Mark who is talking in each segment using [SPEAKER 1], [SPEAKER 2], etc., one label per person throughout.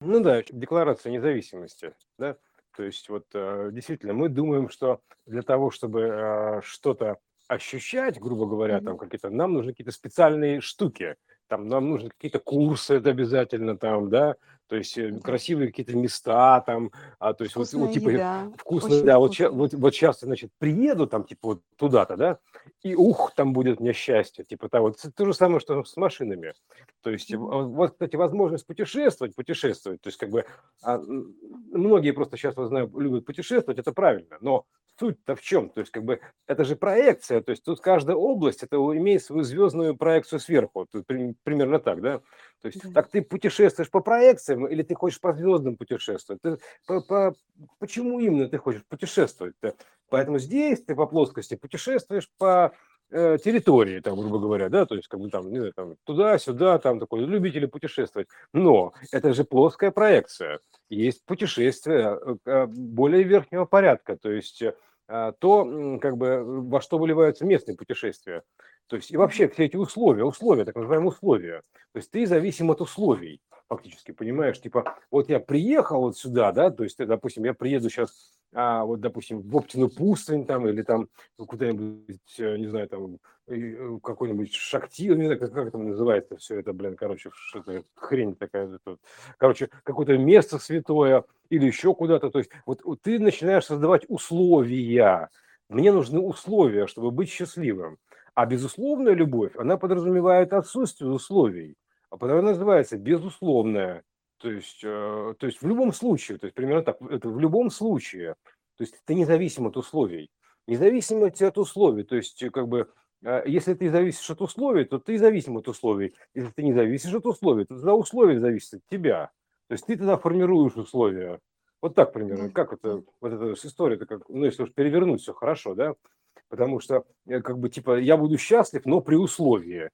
[SPEAKER 1] Ну да, декларация независимости, да. То есть вот э, действительно мы думаем, что для того, чтобы э, что-то ощущать, грубо говоря, там
[SPEAKER 2] Мгм.
[SPEAKER 1] какие-то, нам нужны какие-то специальные штуки, там нам нужны какие-то курсы, это обязательно там, да, то есть э, красивые какие-то места там, а то есть вот, вот
[SPEAKER 2] Вкусная
[SPEAKER 1] типа
[SPEAKER 2] еда,
[SPEAKER 1] вкусно,
[SPEAKER 2] очень
[SPEAKER 1] да, вот, ща-
[SPEAKER 2] вкусная.
[SPEAKER 1] вот, вот сейчас, значит, приеду там, типа, вот туда-то, да, и ух, там будет мне счастье, типа, там вот то же самое, что с машинами. То есть,
[SPEAKER 2] Мгм.
[SPEAKER 1] вот, кстати, возможность путешествовать, путешествовать, то есть, как бы, а, многие просто сейчас, вот знаю, любят путешествовать, это правильно, но суть-то в чем? То есть, как бы, это же проекция, то есть, тут каждая область, это имеет свою звездную проекцию сверху, тут при- примерно так, да? То есть,
[SPEAKER 2] Да.
[SPEAKER 1] так ты путешествуешь по проекциям или ты хочешь по звездам путешествовать? Ты по- по- почему именно ты хочешь путешествовать-то? Поэтому здесь ты по плоскости путешествуешь по э, территории, там, грубо говоря, да, то есть, как бы там, не знаю, там, туда-сюда, там, такой, любители путешествовать. Но это же плоская проекция. Есть путешествия э, э, более верхнего порядка, то есть то, м, как бы, во что выливаются местные путешествия. То есть и вообще все эти условия, условия, так называемые условия. То есть ты зависим от условий, фактически, понимаешь? Типа, вот я приехал вот сюда, да, то есть, допустим, я приеду сейчас, а, вот, допустим, в Оптину пустынь там или там куда-нибудь, э, не знаю, там э, какой-нибудь шактир, не знаю, как, как там называется все это, блин, короче, что-то хрень такая. это вот. Короче, какое-то место святое или еще куда-то. То есть вот, вот ты начинаешь создавать условия. Мне нужны условия, чтобы быть счастливым. А безусловная любовь, она подразумевает отсутствие условий. А потому называется безусловная. То есть, э, то есть в любом случае, то есть примерно так, это в любом случае. То есть ты независим от условий. Независимость от условий. То есть как бы э, если ты зависишь от условий, то ты зависим от условий. Если ты не зависишь от условий, то тогда условия зависят от тебя. То есть ты тогда формируешь условия. Вот так примерно. Как это, вот эта история-то, как, ну, если уж перевернуть все хорошо, да? Потому что, э, как бы, типа, я буду счастлив, но при условии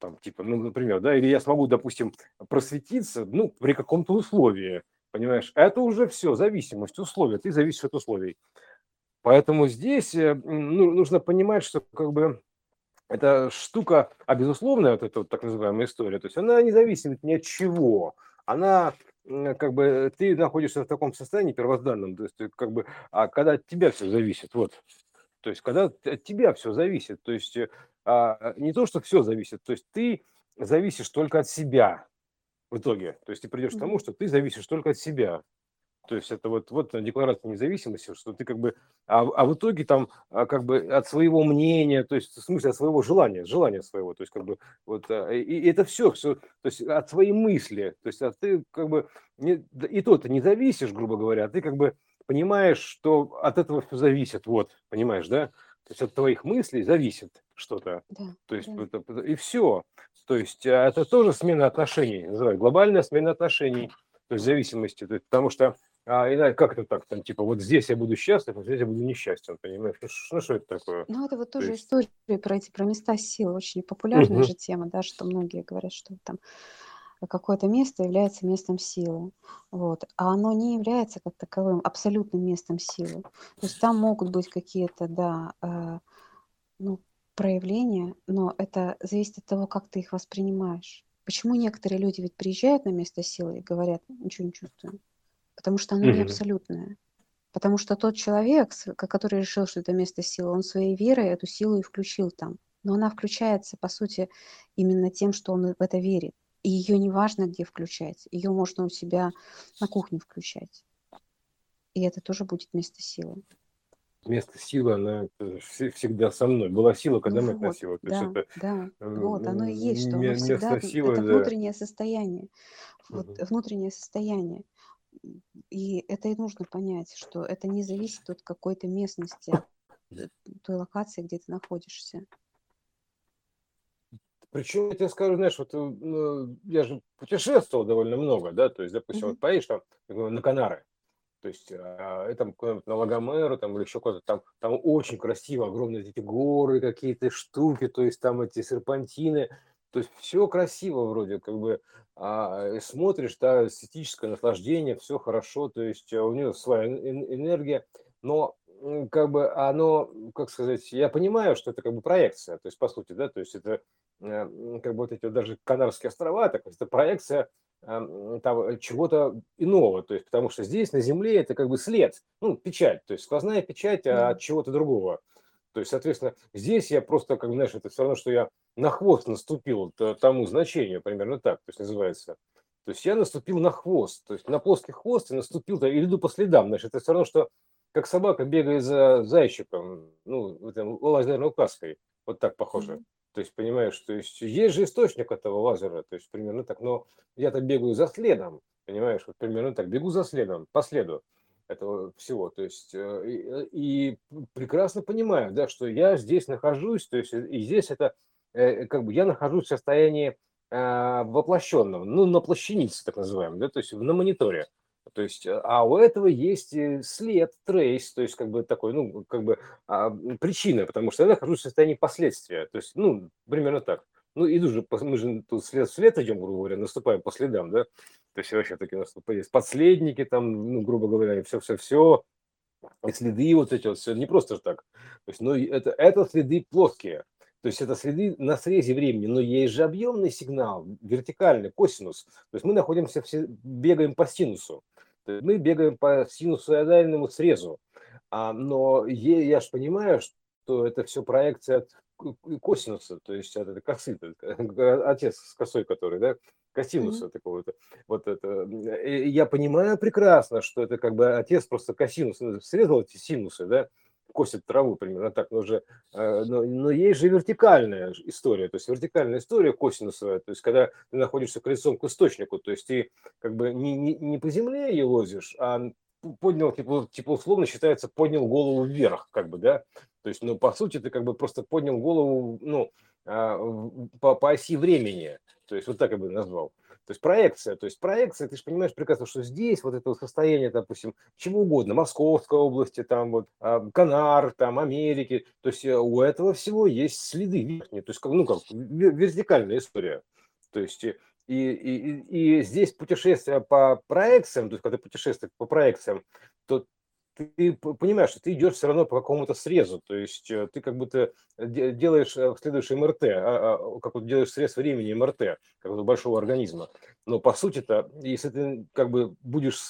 [SPEAKER 1] там, типа, ну, например, да, или я смогу, допустим, просветиться, ну, при каком-то условии, понимаешь, это уже все, зависимость, условия, ты зависишь от условий. Поэтому здесь э, ну, нужно понимать, что как бы эта штука, а безусловная вот эта вот так называемая история, то есть она не зависит ни от чего, она как бы ты находишься в таком состоянии первозданном, то есть как бы, а когда от тебя все зависит, вот, то есть, когда от тебя все зависит, то есть, э, а, а, не то, что все зависит, то есть ты зависишь только от себя в итоге. То есть ты придешь к тому, что ты зависишь только от себя. То есть это вот, вот декларация независимости, что ты как бы, а, в- а в итоге там а, как бы от своего мнения, то есть в смысле от своего желания, желания своего, то есть как бы вот, а, и, и это все, все, то есть от своей мысли, то есть а ты как бы, не, и то ты не зависишь, грубо говоря, а ты как бы понимаешь, что от этого все зависит, вот, понимаешь, да? То есть от твоих мыслей зависит что-то,
[SPEAKER 2] Да,
[SPEAKER 1] то есть
[SPEAKER 2] да.
[SPEAKER 1] это- это- и все. То есть а, это тоже смена отношений, называют, глобальная смена отношений, то есть зависимости, то есть, потому что а, иначе как это так, там, типа, вот здесь я буду счастлив, а здесь я буду несчастен, понимаешь? Ну, ш- ну, что это такое?
[SPEAKER 2] Ну, это вот
[SPEAKER 1] То
[SPEAKER 2] тоже
[SPEAKER 1] есть,
[SPEAKER 2] история про эти про места силы. Очень популярная
[SPEAKER 1] мгм,
[SPEAKER 2] же тема, да, что многие говорят, что там какое-то место является местом силы. Вот. А оно не является как таковым абсолютным местом силы. То есть там могут быть какие-то, да, э, ну, проявления, но это зависит от того, как ты их воспринимаешь. Почему некоторые люди ведь приезжают на место силы и говорят, ничего не чувствуем? Потому что оно не
[SPEAKER 1] мгм.
[SPEAKER 2] абсолютное. Потому что тот человек, который решил, что это место силы, он своей верой эту силу и включил там. Но она включается, по сути, именно тем, что он в это верит. И ее не важно, где включать. Ее можно у себя на кухне включать. И это тоже будет место силы.
[SPEAKER 1] Место силы, она э, всегда со мной. Была сила,
[SPEAKER 2] Ну
[SPEAKER 1] когда мать
[SPEAKER 2] вот,
[SPEAKER 1] носила. То есть
[SPEAKER 2] да,
[SPEAKER 1] это
[SPEAKER 2] да,
[SPEAKER 1] э,
[SPEAKER 2] вот, оно и есть, что оно всегда,
[SPEAKER 1] силы,
[SPEAKER 2] это
[SPEAKER 1] да.
[SPEAKER 2] внутреннее состояние, вот
[SPEAKER 1] Мгм.
[SPEAKER 2] внутреннее состояние. И это и нужно понять, что это не зависит от какой-то местности, от э, той локации, где ты находишься.
[SPEAKER 1] Причем, я тебе скажу, знаешь, вот э, ну, я же путешествовал довольно много, да, то есть, допустим,
[SPEAKER 2] Мгм.
[SPEAKER 1] вот поедешь там на Канары, То есть а, это куда-нибудь на Лагомеру там или еще куда-то там, там очень красиво, огромные эти горы, какие-то штуки, то есть там эти серпантины, то есть все красиво вроде, как бы а, смотришь, да, эстетическое наслаждение, все хорошо, то есть а, у нее своя эн- эн- энергия, но как бы оно, как сказать, я понимаю, что это как бы проекция, то есть по сути, да, то есть это э, как бы вот эти вот даже Канарские острова, так, это проекция там, чего-то иного, то есть потому что здесь на Земле это как бы след, ну, печать, то есть сквозная печать от чего-то другого. То есть, соответственно, здесь я просто, как знаешь, это все равно, что я на хвост наступил тому значению, примерно так, то есть называется. То есть я наступил на хвост, то есть на плоский хвост и наступил, и иду по следам. Значит, это все равно, что как собака бегает за зайчиком, ну, этим лазерной указкой. Вот так похоже. Mm-hmm. То есть, понимаешь, то есть есть же источник этого лазера, то есть примерно так. Но я-то бегаю за следом, понимаешь, вот примерно так, бегу за следом, по следу этого всего. То есть, э, и, и прекрасно понимаю, да, что я здесь нахожусь, то есть, и здесь это, э, как бы, я нахожусь в состоянии э, воплощенном, ну, на плащанице, так называемом, да, то есть на мониторе. То есть, э, а у этого есть э, след, трейс, то есть как бы такой, ну, как бы а, причина, потому что я нахожусь в состоянии последствия. То есть, ну, примерно так. Ну, иду же, мы же тут след след идем, грубо говоря, наступаем по следам, да? То есть вообще такие у есть подследники там, ну, грубо говоря, все-все-все, и следы вот эти вот, все не просто же так. То есть, ну, это, это следы плоские. То есть это следы на срезе времени, но есть же объемный сигнал, вертикальный, косинус. То есть мы находимся, все, бегаем по синусу. Мы бегаем по синусоидальному срезу. А, но я, я же понимаю, что это все проекция косинуса, то есть от этой косы, отец с косой, который, да, косинуса mm-hmm. такого-то. Вот это. Я понимаю прекрасно, что это как бы отец просто косинус срезал эти синусы, да, косит траву примерно так, но уже, э, но, но есть же вертикальная история, то есть вертикальная история косинусовая, то есть когда ты находишься колесом к источнику, то есть ты как бы не, не, не по земле елозишь, а поднял, типа, типа условно считается, поднял голову вверх, как бы, да, то есть, ну, по сути, ты как бы просто поднял голову, ну, а, по, по оси времени, то есть вот так я бы назвал. То есть проекция, то есть проекция, ты же понимаешь прекрасно, что здесь вот это состояние, допустим, чего угодно, Московской области, там вот, а, Канар, там, Америки, то есть э, у этого всего есть следы верхние, то есть, ну, как вертикальная история. То есть и, и, и здесь путешествие по проекциям, то есть когда ты путешествуешь по проекциям, то ты понимаешь, что ты идешь все равно по какому-то срезу, то есть э, ты как будто делаешь э, следующий МРТ, а, а, как вот делаешь срез времени МРТ, как у большого организма. Но по сути-то, если ты как бы будешь,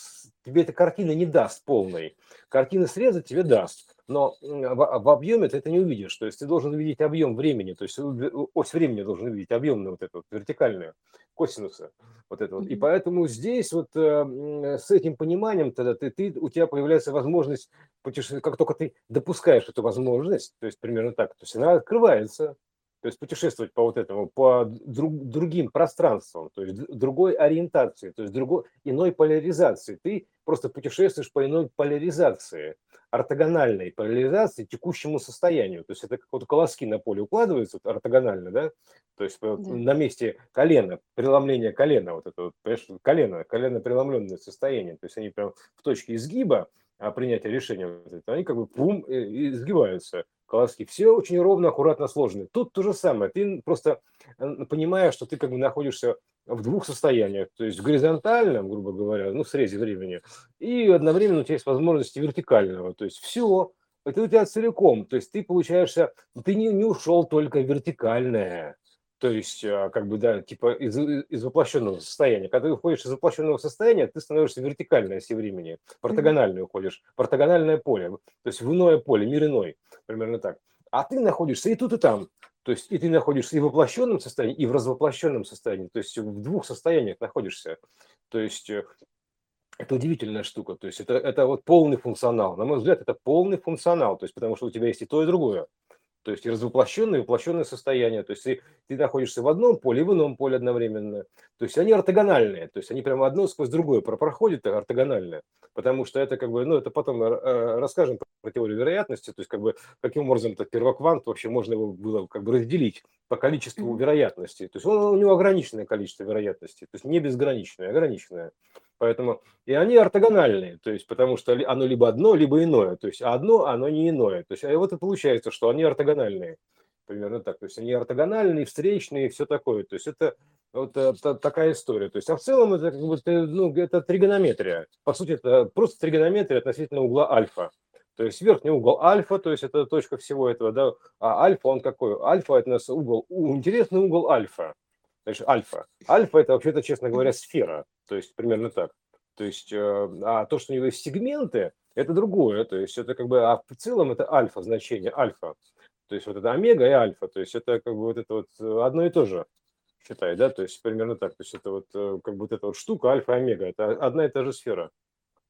[SPEAKER 1] тебе эта картина не даст полной. Картина среза тебе даст, но в, в объеме ты это не увидишь. То есть ты должен увидеть объем времени, то есть ось времени должен увидеть, объемную вот эту вот, вертикальную, косинуса. Вот это вот. И поэтому здесь вот э, с этим пониманием тогда ты, ты, у тебя появляется возможность как только ты допускаешь эту возможность, то есть примерно так, то есть она открывается, то есть путешествовать по вот этому, по друг, другим пространствам, то есть другой ориентации, то есть другой, иной поляризации. Ты просто путешествуешь по иной поляризации, ортогональной поляризации текущему состоянию. То есть это как вот колоски на поле укладываются вот, ортогонально, да? То есть да. на месте колена, преломления колена, вот это вот, колено, колено преломленное состояние. То есть они прям в точке изгиба а, принятия решения, они как бы пум, изгибаются колоски. Все очень ровно, аккуратно сложены. Тут то же самое. Ты просто понимаешь, что ты как бы находишься в двух состояниях. То есть в горизонтальном, грубо говоря, ну, в срезе времени, и одновременно у тебя есть возможности вертикального. То есть все, это у тебя целиком. То есть ты получаешься, ты не, не ушел только в вертикальное. То есть, а, как бы, да, типа из, из воплощенного состояния. Когда ты уходишь из воплощенного состояния, ты становишься вертикальной оси времени, ортогональной уходишь, в ортогональное поле, то есть в иное поле, мир иной, примерно так. А ты находишься и тут, и там. То есть и ты находишься и в воплощенном состоянии, и в развоплощенном состоянии. То есть в двух состояниях находишься. То есть э, это удивительная штука. То есть это, это вот полный функционал. На мой взгляд, это полный функционал. То есть потому что у тебя есть и то, и другое то есть развоплощенное и воплощенное состояние. То есть ты, ты находишься в одном поле и в ином поле одновременно. То есть они ортогональные, то есть они прямо одно сквозь другое проходят ортогональное, потому что это как бы, ну это потом э, расскажем про теорию вероятности, то есть как бы каким образом этот первоквант вообще можно его было как бы разделить по количеству вероятностей. То есть он, у него ограниченное количество вероятностей, то есть не безграничное, а ограниченное. Поэтому и они ортогональные, то есть потому что оно либо одно, либо иное. То есть одно, оно не иное. То есть а вот и получается, что они ортогональные. Примерно так. То есть они ортогональные, встречные, все такое. То есть это вот это, такая история. То есть, а в целом это, как бы, ну, это тригонометрия. По сути, это просто тригонометрия относительно угла альфа. То есть верхний угол альфа, то есть это точка всего этого, да, а альфа он какой? Альфа это у нас угол, интересный угол альфа. Значит, альфа. Альфа это вообще-то, честно говоря, сфера. То есть примерно так. То есть, э, а то, что у него есть сегменты, это другое. То есть это как бы, а в целом это альфа значение, альфа. То есть вот это омега и альфа. То есть это как бы вот это вот э, одно и то же считай, да, то есть примерно так. То есть это вот э, как бы вот эта вот штука альфа и омега, это одна и та же сфера.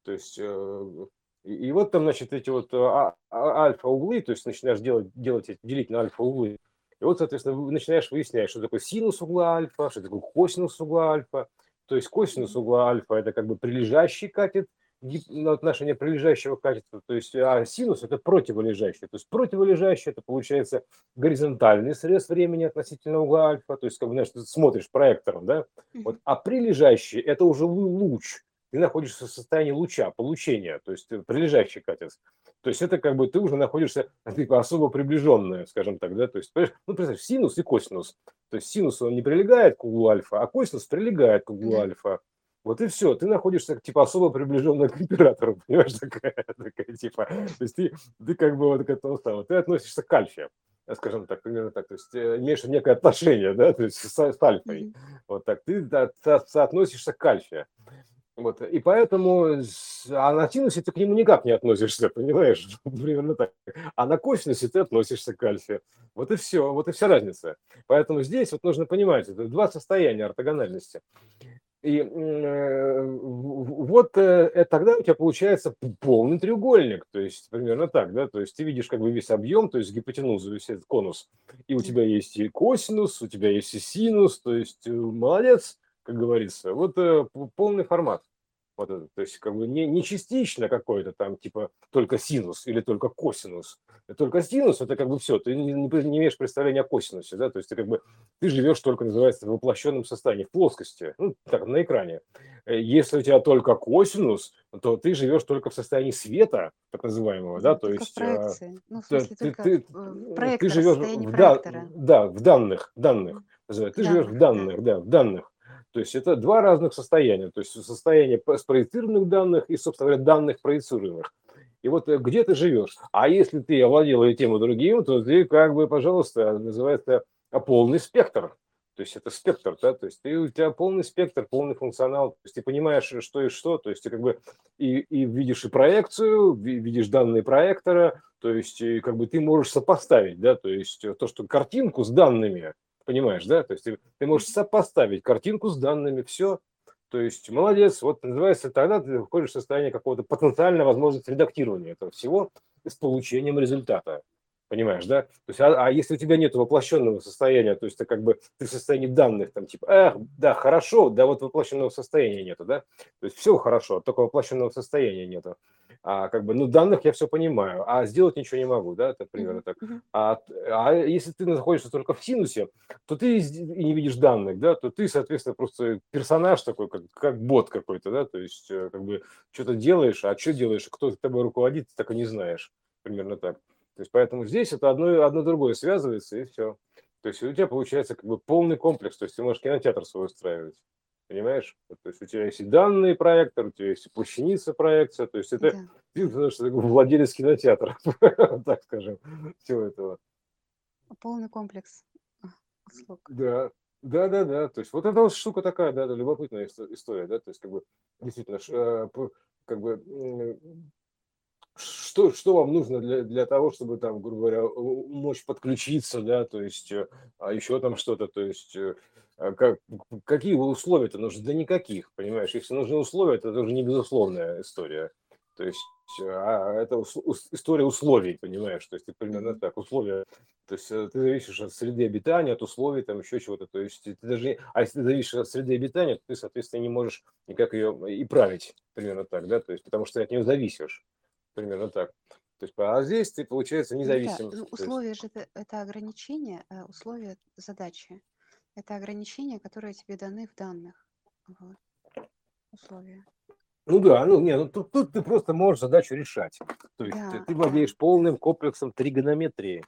[SPEAKER 1] То есть и, и вот там, значит, эти вот а, а, альфа-углы, то есть начинаешь делать, делать делить на альфа-углы. И вот, соответственно, начинаешь выяснять, что такое синус угла альфа, что такое косинус угла альфа. То есть косинус угла альфа – это как бы прилежащий катет, отношение прилежащего качества, то есть а синус это противолежащий. То есть противолежащий это получается горизонтальный срез времени относительно угла альфа, то есть как бы знаешь, ты смотришь проектором, да, вот, а прилежащий это уже луч, ты находишься в состоянии луча, получения, то есть прилежащий катец. То есть это как бы ты уже находишься типа, особо приближенное, скажем так, да, то есть, ну, представь, синус и косинус. То есть синус он не прилегает к углу альфа, а косинус прилегает к углу альфа. Вот и все, ты находишься типа особо приближенный к императору, понимаешь, такая, такая типа, то есть ты, ты как бы вот к этому самому, ты относишься к альфе, скажем так, примерно так, то есть э, имеешь некое отношение, да, то есть с, с альфой, вот так, ты да, со, соотносишься к альфе. Вот, и поэтому, а на синусе ты к нему никак не относишься, понимаешь? Примерно так. А на косинусе ты относишься к альфе. Вот и все, вот и вся разница. Поэтому здесь вот нужно понимать, это два состояния ортогональности. И э, вот э, тогда у тебя получается полный треугольник, то есть примерно так, да, то есть ты видишь как бы весь объем, то есть гипотенузу, весь этот конус, и у тебя есть и косинус, у тебя есть и синус, то есть э, молодец, как говорится, вот полный формат. Вот это, то есть как бы не, не частично какой-то там типа только синус или только косинус. Только синус это как бы все, ты не, не, имеешь представления о косинусе, да, то есть ты как бы ты живешь только, называется, в воплощенном состоянии, в плоскости, ну, так, на экране. Э, если у тебя только косинус, то ты живешь только в состоянии света, так называемого, да,
[SPEAKER 2] то
[SPEAKER 1] только есть...
[SPEAKER 2] В а, проекции. Ну, в смысле, ты, только
[SPEAKER 1] ты,
[SPEAKER 2] проектор,
[SPEAKER 1] ты живешь в, да, да, в данных, данных, ты живешь в данных, да, в данных. То есть это два разных состояния. То есть состояние спроецированных данных и, собственно говоря, данных проецируемых. И вот э, где ты живешь? А если ты овладел и тем, и другим, то ты как бы, пожалуйста, называется полный спектр. То есть это спектр, да, то есть ты, у тебя полный спектр, полный функционал, то есть ты понимаешь, что и что, то есть ты как бы и, и видишь и проекцию, видишь данные проектора, то есть и как бы ты можешь сопоставить, да, то есть то, что картинку с данными, Понимаешь, да? То есть ты, ты можешь сопоставить картинку с данными, все. То есть молодец, вот называется, тогда ты входишь в состояние какого-то потенциальной возможности редактирования этого всего с получением результата. Понимаешь, да? То есть, а, а если у тебя нет воплощенного состояния, то есть ты как бы ты в состоянии данных, там типа, эх, да, хорошо, да, вот воплощенного состояния нету, да? То есть все хорошо, только воплощенного состояния нету а, как бы, ну, данных я все понимаю, а сделать ничего не могу, да, это примерно так. А, а если ты находишься только в синусе, то ты и не видишь данных, да, то ты, соответственно, просто персонаж такой, как, как бот какой-то, да, то есть, э, как бы, что-то делаешь, а что делаешь, кто тобой руководит, ты так и не знаешь, примерно так. То есть, поэтому здесь это одно, одно другое связывается, и все. То есть у тебя получается как бы полный комплекс, то есть ты можешь кинотеатр свой устраивать. Понимаешь? То есть у тебя есть и данный проектор, у тебя есть и плащаница проекция, то есть это да. ты, потому что владелец кинотеатра, так скажем, всего этого.
[SPEAKER 2] Полный комплекс услуг.
[SPEAKER 1] Да, да, да, да. То есть вот эта вот штука такая, да, любопытная история, да, то есть как бы действительно, э, как бы что, что вам нужно для, для того, чтобы там, грубо говоря, мочь подключиться, да, то есть, э, а еще там что-то, то есть, э, а как, какие условия-то нужны? Да никаких, понимаешь? Если нужны условия, это уже не безусловная история. То есть а это история условий, понимаешь? То есть примерно так, условия. То есть э, ты зависишь от среды обитания, от условий, там еще чего-то. То есть ты даже, а если ты зависишь от среды обитания, то ты, соответственно, не можешь никак ее и править, примерно так, да? То есть потому что ты от нее зависишь, примерно так. То есть, а здесь ты, получается, независим.
[SPEAKER 2] Ну, да, условия же это, это ограничения, э, условия задачи. Это ограничения, которые тебе даны в данных. Вот. Условия.
[SPEAKER 1] Ну да, ну не, ну тут, тут ты просто можешь задачу решать. То есть да, ты, владеешь полным комплексом тригонометрии.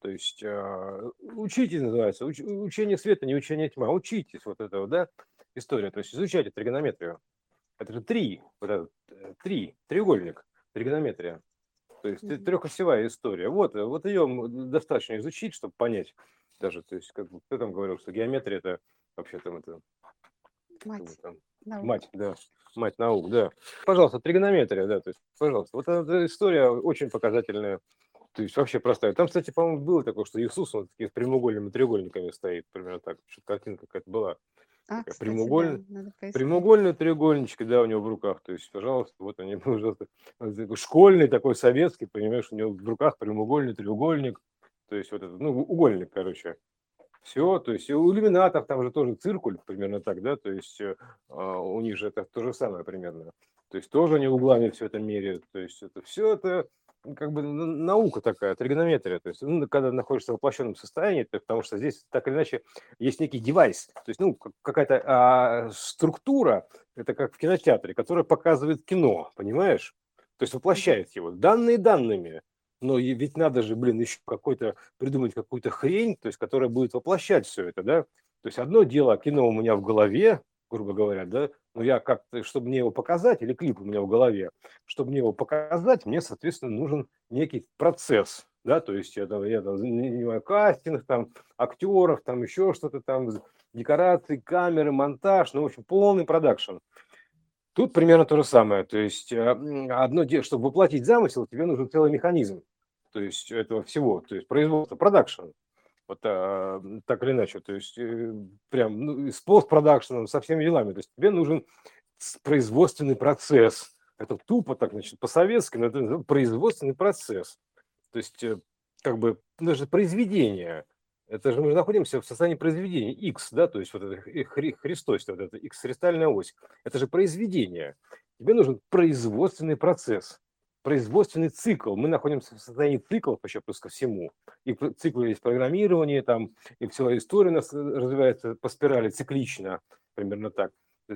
[SPEAKER 1] То есть э, учитесь, называется, уч, учение света, не учение тьма. Учитесь вот этого, да, история. То есть изучайте тригонометрию. Это же три, вот этот, э, три, треугольник, тригонометрия. То есть mm-hmm. трехосевая история. Вот, вот ее достаточно изучить, чтобы понять, даже, то есть, как бы, кто там говорил, что геометрия это вообще там это...
[SPEAKER 2] Мать.
[SPEAKER 1] Там,
[SPEAKER 2] наук.
[SPEAKER 1] мать, да. Мать наук, да. Пожалуйста, тригонометрия, да, то есть, пожалуйста. Вот эта история очень показательная. То есть вообще простая. Там, кстати, по-моему, было такое, что Иисус, он такими прямоугольными треугольниками стоит, примерно так. Что-то картинка какая-то была.
[SPEAKER 2] А, кстати,
[SPEAKER 1] прямоугольная-
[SPEAKER 2] да.
[SPEAKER 1] Прямоугольные треугольнички, да, у него в руках. То есть, пожалуйста, вот они, такой школьный такой советский, понимаешь, у него в руках прямоугольный треугольник. То есть вот этот, ну, угольник, короче. Все, то есть у иллюминатов там же тоже циркуль, примерно так, да, то есть э, а, у них же это то же самое примерно. То есть тоже они углами все это меряют. То есть это все это как бы н- наука такая, тригонометрия. То есть, ну, когда находишься в воплощенном состоянии, то- потому что здесь так или иначе есть некий девайс, то есть, ну, как- какая-то а, структура, это как в кинотеатре, которая показывает кино, понимаешь? То есть воплощает его. Данные данными. Но ведь надо же, блин, еще какой-то придумать какую-то хрень, то есть, которая будет воплощать все это, да? То есть одно дело, кино у меня в голове, грубо говоря, да, но я как-то, чтобы мне его показать, или клип у меня в голове, чтобы мне его показать, мне, соответственно, нужен некий процесс, да, то есть я, там- я там занимаю кастинг, там, актеров, там еще что-то там, декорации, камеры, монтаж, ну, в общем, полный продакшн. Тут примерно то же самое, то есть э, одно дело, чтобы воплотить замысел, тебе нужен целый механизм, то есть этого всего, то есть производство, продакшн, вот а, так или иначе, то есть э, прям ну, с постпродакшеном, со всеми делами, то есть тебе нужен производственный процесс, это тупо так, значит, по-советски, но это называется производственный процесс, то есть э, как бы даже произведение, это же мы находимся в состоянии произведения X, да, то есть вот это хри- хри- Христос, вот это X кристальная ось, это же произведение. Тебе нужен производственный процесс, производственный цикл. Мы находимся в состоянии циклов еще плюс ко всему. И циклы есть программирование, там, и вся история у нас э, развивается по спирали циклично, примерно так.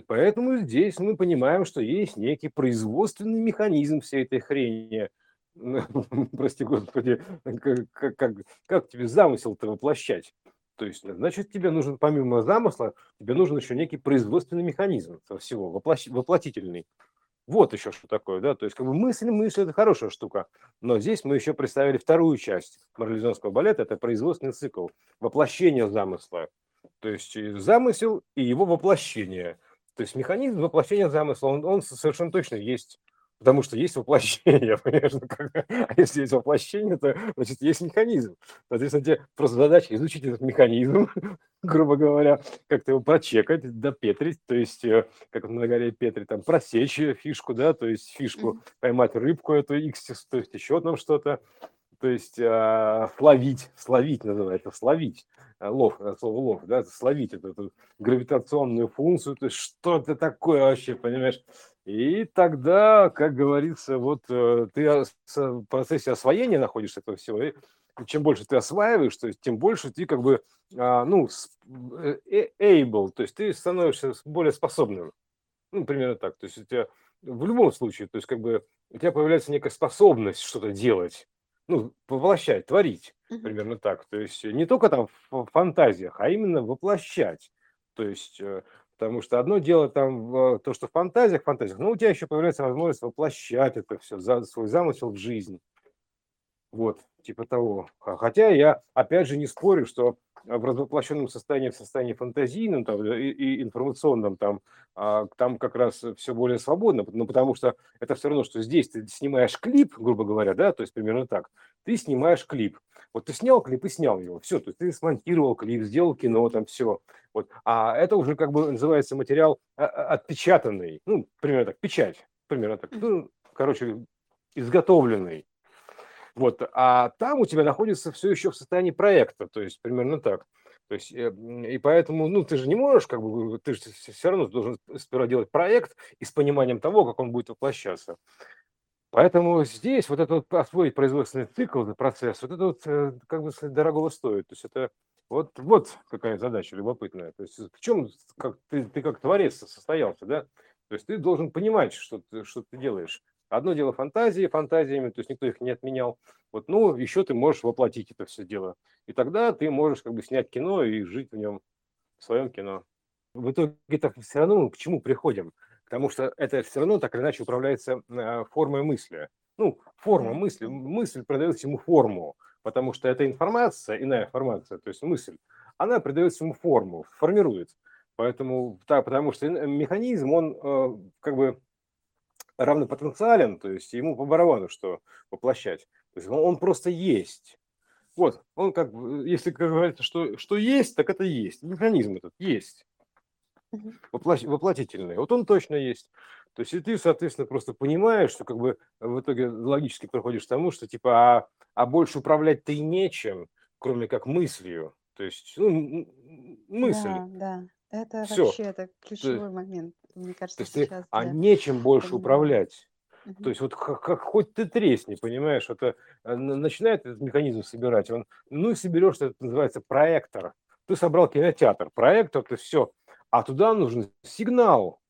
[SPEAKER 1] Поэтому здесь мы понимаем, что есть некий производственный механизм всей этой хрени. Прости господи, как, как, как, тебе замысел-то воплощать? То есть, значит, тебе нужен, помимо замысла, тебе нужен еще некий производственный механизм всего, воплощ- воплотительный. Вот еще что такое, да, то есть как бы мысль, мысль – это хорошая штука, но здесь мы еще представили вторую часть марлезонского балета, это производственный цикл, воплощение замысла, то есть замысел и его воплощение, то есть механизм воплощения замысла, он, он совершенно точно есть, потому что есть воплощение, понимаешь, ну, как а если есть воплощение, то значит есть механизм, соответственно, тебе просто задача изучить этот механизм, грубо говоря, как-то его прочекать, допетрить, то есть э, как на горе Петри, там, просечь э, фишку, да, то есть фишку, поймать рыбку эту, икстис, то есть еще там что-то, то есть а, словить, словить называется, словить, А, лов, э, слово лов, да, словить эту, эту гравитационную функцию, то есть что это такое вообще, понимаешь? И тогда, как говорится, вот э, ты в процессе освоения находишься этого всего, и чем больше ты осваиваешь, то есть тем больше ты как бы, а, ну, э, э, able, то есть ты становишься более способным. Ну, примерно так. То есть у тебя в любом случае, то есть как бы у тебя появляется некая способность что-то делать, ну, воплощать, творить, примерно так. То есть не только там в фантазиях, а именно воплощать. То есть, потому что одно дело там в- то, что в фантазиях, фантазиях, но у тебя еще появляется возможность воплощать это все, свой замысел в жизнь. Вот, типа того. Хотя я, опять же, не спорю, что в развоплощенном состоянии, в состоянии фантазийном там, и, и информационном, там, а, там как раз все более свободно, ну, потому что это все равно, что здесь ты снимаешь клип, грубо говоря, да, то есть примерно так, ты снимаешь клип. Вот ты снял клип и снял его, все, то есть ты смонтировал клип, сделал кино, там все. Вот. А это уже как бы называется материал а, а, отпечатанный, ну, примерно так, печать, примерно так, ну, короче, изготовленный. Вот, а там у тебя находится все еще в состоянии проекта, то есть примерно так. То есть, э, и поэтому, ну, ты же не можешь, как бы, ты же все равно должен сперва делать проект и с пониманием того, как он будет воплощаться. Поэтому здесь вот это вот освоить производственный цикл, этот процесс, вот это вот э, как бы дорогого стоит. То есть это вот, вот какая задача любопытная. То есть в чем как ты, ты как творец состоялся, да? То есть ты должен понимать, что ты, что ты делаешь. Одно дело фантазии, фантазиями, то есть никто их не отменял. Вот, ну, еще ты можешь воплотить это все дело. И тогда ты можешь как бы снять кино и жить в нем, в своем кино. В итоге это все равно мы к чему приходим? Потому что это все равно так или иначе управляется э, формой мысли. Ну, форма мысли, мысль придает ему форму, потому что эта информация, иная информация, то есть мысль, она придает ему форму, формирует. Поэтому, так, потому что механизм, он э, как бы равнопотенциален, то есть ему по барабану, что воплощать. То есть он, он просто есть. Вот, он как бы, если как говорится, что, что есть, так это есть. Механизм этот есть. Воплощ, воплотительный. Вот он точно есть. То есть и ты, соответственно, просто понимаешь, что как бы в итоге логически приходишь к тому, что типа, а, а больше управлять ты нечем, кроме как мыслью. То есть, ну, мысль.
[SPEAKER 2] Да, да. Это
[SPEAKER 1] Все.
[SPEAKER 2] вообще это ключевой момент, мне
[SPEAKER 1] То
[SPEAKER 2] кажется,
[SPEAKER 1] есть ты,
[SPEAKER 2] сейчас
[SPEAKER 1] а нечем больше
[SPEAKER 2] понимания.
[SPEAKER 1] управлять. То
[SPEAKER 2] Мгм.
[SPEAKER 1] есть вот как, как хоть ты тресни, понимаешь, это э, начинает этот механизм собирать, он, ну и соберешь, это называется проектор. Ты собрал кинотеатр, проектор, ты все, а туда нужен сигнал,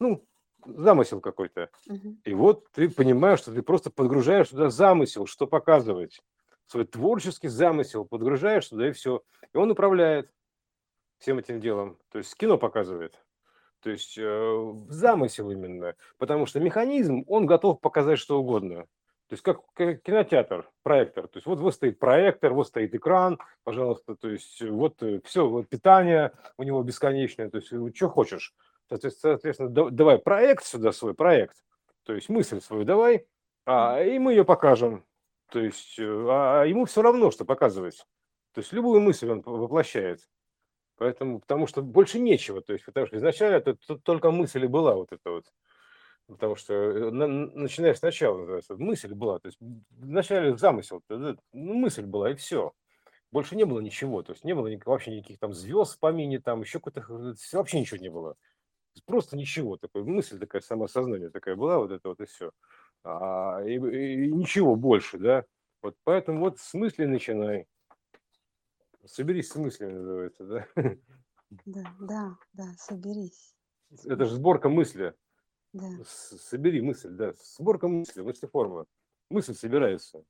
[SPEAKER 1] ну, замысел какой-то.
[SPEAKER 2] Мгм.
[SPEAKER 1] И вот ты понимаешь, что ты просто подгружаешь туда замысел, что показывать. Свой творческий замысел подгружаешь туда и все. И он управляет всем этим делом. То есть кино показывает. То есть э, замысел именно. Потому что механизм, он готов показать что угодно. То есть как, как кинотеатр, проектор. То есть вот, вот стоит проектор, вот стоит экран, пожалуйста. То есть вот все, вот питание у него бесконечное. То есть что хочешь. Соответственно, соответственно, да- давай проект сюда свой, проект. То есть мысль свою давай, а, и мы ее покажем. То есть э, а ему все равно, что показывать. То есть любую мысль он воплощает. Поэтому, потому что больше нечего. То есть, потому что изначально это т- только мысль и была вот это вот. Потому что э, на- начинаешь сначала, называется, мысль была. То есть вначале замысел, ну, мысль была и все. Больше не было ничего. То есть не было вообще никаких там звезд в помине, там еще какой-то, вообще ничего не было. Просто ничего. Такой мысль такая, самосознание такая была, вот это вот и все. А, и, и ничего больше, да. Вот поэтому вот с мысли начинай. Соберись с мыслями, называется, да.
[SPEAKER 2] Да, да, да, соберись.
[SPEAKER 1] Это же сборка мысли.
[SPEAKER 2] Да.
[SPEAKER 1] Собери мысль, да. Сборка мысли, мыслеформа. Мысль собирается.